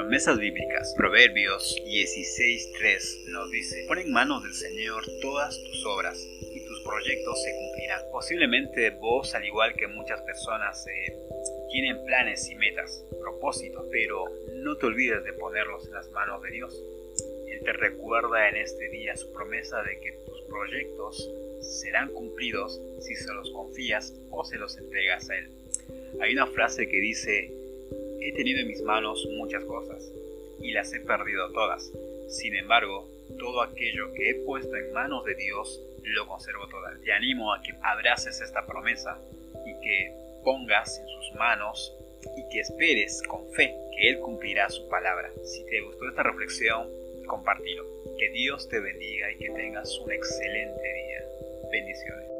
Promesas bíblicas. Proverbios 16.3 nos dice, pon en manos del Señor todas tus obras y tus proyectos se cumplirán. Posiblemente vos, al igual que muchas personas, eh, tienen planes y metas, propósitos, pero no te olvides de ponerlos en las manos de Dios. Él te recuerda en este día su promesa de que tus proyectos serán cumplidos si se los confías o se los entregas a Él. Hay una frase que dice, he tenido en mis manos muchas cosas y las he perdido todas. Sin embargo, todo aquello que he puesto en manos de Dios lo conservo todas. Te animo a que abraces esta promesa y que pongas en sus manos y que esperes con fe que Él cumplirá su palabra. Si te gustó esta reflexión, compartilo. Que Dios te bendiga y que tengas un excelente día. Bendiciones.